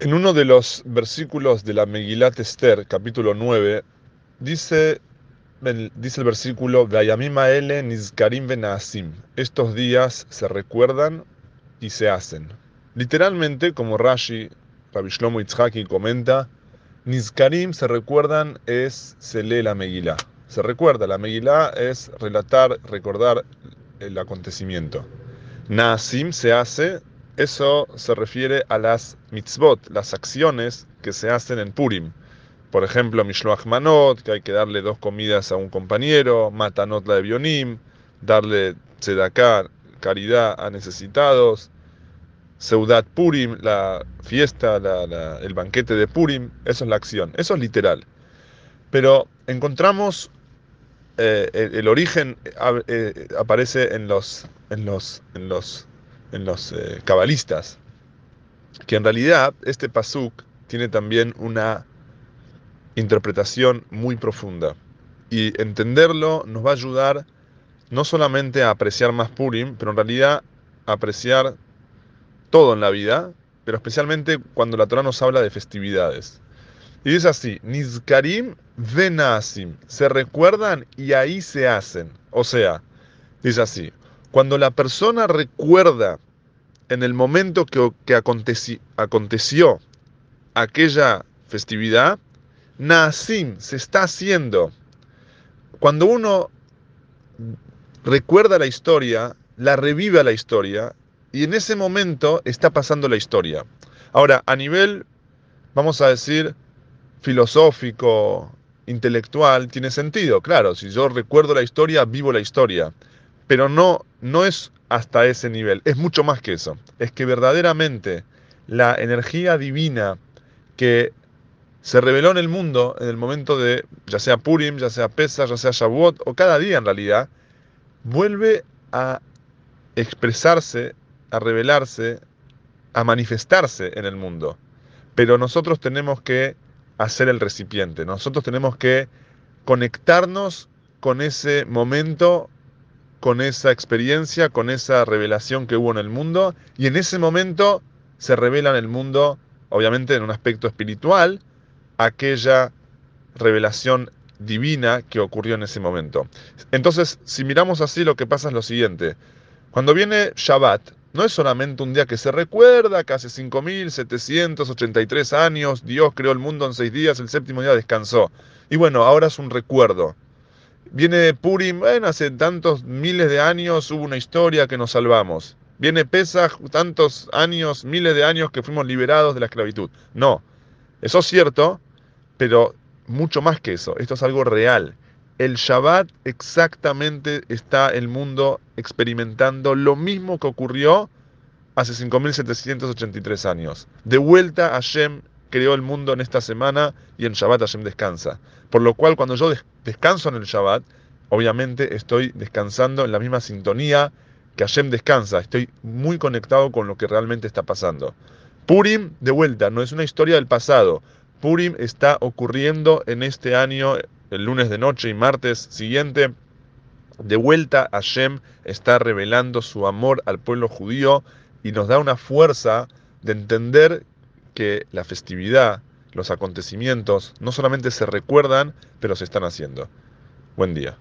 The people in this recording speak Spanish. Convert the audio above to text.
En uno de los versículos de la Megilat Esther, capítulo 9, dice, el versículo, nizkarim venasim. Estos días se recuerdan y se hacen. Literalmente, como Rashi, Rabbi Shlomo Itzhaki comenta, Nizkarim se recuerdan es, se lee la Megilá. Se recuerda, la Megilá es relatar, recordar el acontecimiento. Naasim se hace, eso se refiere a las mitzvot, las acciones que se hacen en Purim. Por ejemplo, Mishloach Manot, que hay que darle dos comidas a un compañero, Matanot la de Bionim, darle tzedakah, caridad a necesitados, Seudat Purim, la fiesta, el banquete de Purim, eso es la acción, eso es literal. Pero encontramos eh, el, origen eh, aparece en los en los en los en los eh, cabalistas, que en realidad este pasuk tiene también una interpretación muy profunda. Y entenderlo nos va a ayudar no solamente a apreciar más Purim, pero en realidad a apreciar todo en la vida, pero especialmente cuando la Torah nos habla de festividades. Y dice así, Nizkarim venasim, se recuerdan y ahí se hacen. O sea, dice así, cuando la persona recuerda en el momento que, aconteció aquella festividad, Nasim se está haciendo. Cuando uno recuerda la historia, la revive la historia, y en ese momento está pasando la historia. Ahora, a nivel, vamos a decir, filosófico, intelectual, tiene sentido. Claro, si yo recuerdo la historia, vivo la historia pero no, no es hasta ese nivel, es mucho más que eso. Es que verdaderamente la energía divina que se reveló en el mundo en el momento de, ya sea Purim, ya sea Pesach, ya sea Shavuot, o cada día en realidad, vuelve a expresarse, a revelarse, a manifestarse en el mundo. Pero nosotros tenemos que hacer el recipiente, nosotros tenemos que conectarnos con ese momento con esa experiencia, con esa revelación que hubo en el mundo, y en ese momento se revela en el mundo, obviamente en un aspecto espiritual, aquella revelación divina que ocurrió en ese momento. Entonces, si miramos así, lo que pasa es lo siguiente. Cuando viene Shabbat, no es solamente un día que se recuerda que hace 5.783 años Dios creó el mundo en seis días, el séptimo día descansó. Y bueno, ahora es un recuerdo. Viene Purim, bueno, hace tantos miles de años hubo una historia que nos salvamos. Viene Pesach, tantos años, miles de años que fuimos liberados de la esclavitud. No, eso es cierto, pero mucho más que eso. Esto es algo real. El Shabbat exactamente está el mundo experimentando lo mismo que ocurrió hace 5.783 años. De vuelta a Hashem creó el mundo en esta semana y en Shabbat Hashem descansa. Por lo cual cuando yo descanso en el Shabbat, obviamente estoy descansando en la misma sintonía que Hashem descansa. Estoy muy conectado con lo que realmente está pasando. Purim, de vuelta, no es una historia del pasado. Purim está ocurriendo en este año, el lunes de noche y martes siguiente. De vuelta, Hashem está revelando su amor al pueblo judío y nos da una fuerza de entender que la festividad, los acontecimientos, no solamente se recuerdan, pero se están haciendo. Buen día.